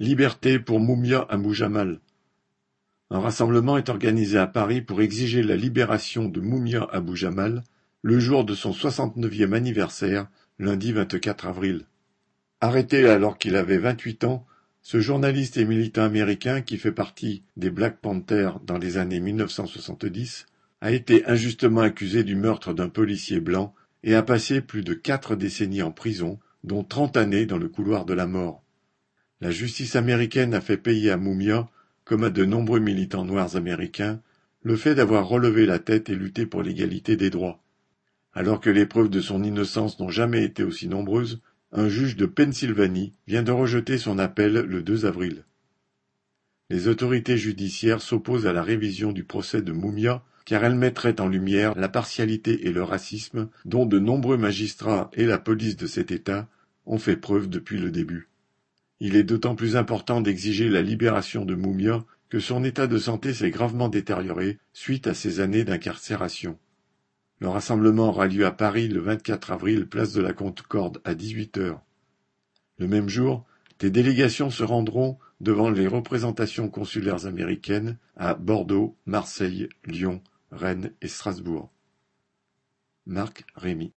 Liberté pour Mumia Abu Jamal. Un rassemblement est organisé à Paris pour exiger la libération de Mumia Abu Jamal le jour de son soixante-neuvième anniversaire, lundi 24 avril. Arrêté alors qu'il avait vingt-huit ans, ce journaliste et militant américain qui fait partie des Black Panthers dans les années 1970 a été injustement accusé du meurtre d'un policier blanc et a passé plus de quatre décennies en prison, dont trente années dans le couloir de la mort. La justice américaine a fait payer à Mumia, comme à de nombreux militants noirs américains, le fait d'avoir relevé la tête et lutté pour l'égalité des droits. Alors que les preuves de son innocence n'ont jamais été aussi nombreuses, un juge de Pennsylvanie vient de rejeter son appel le 2 avril. Les autorités judiciaires s'opposent à la révision du procès de Mumia car elle mettrait en lumière la partialité et le racisme dont de nombreux magistrats et la police de cet État ont fait preuve depuis le début. Il est d'autant plus important d'exiger la libération de Mumia que son état de santé s'est gravement détérioré suite à ses années d'incarcération. Le rassemblement aura lieu à Paris le 24 avril, place de la Concorde, à 18 heures. Le même jour, des délégations se rendront devant les représentations consulaires américaines à Bordeaux, Marseille, Lyon, Rennes et Strasbourg. Marc Rémy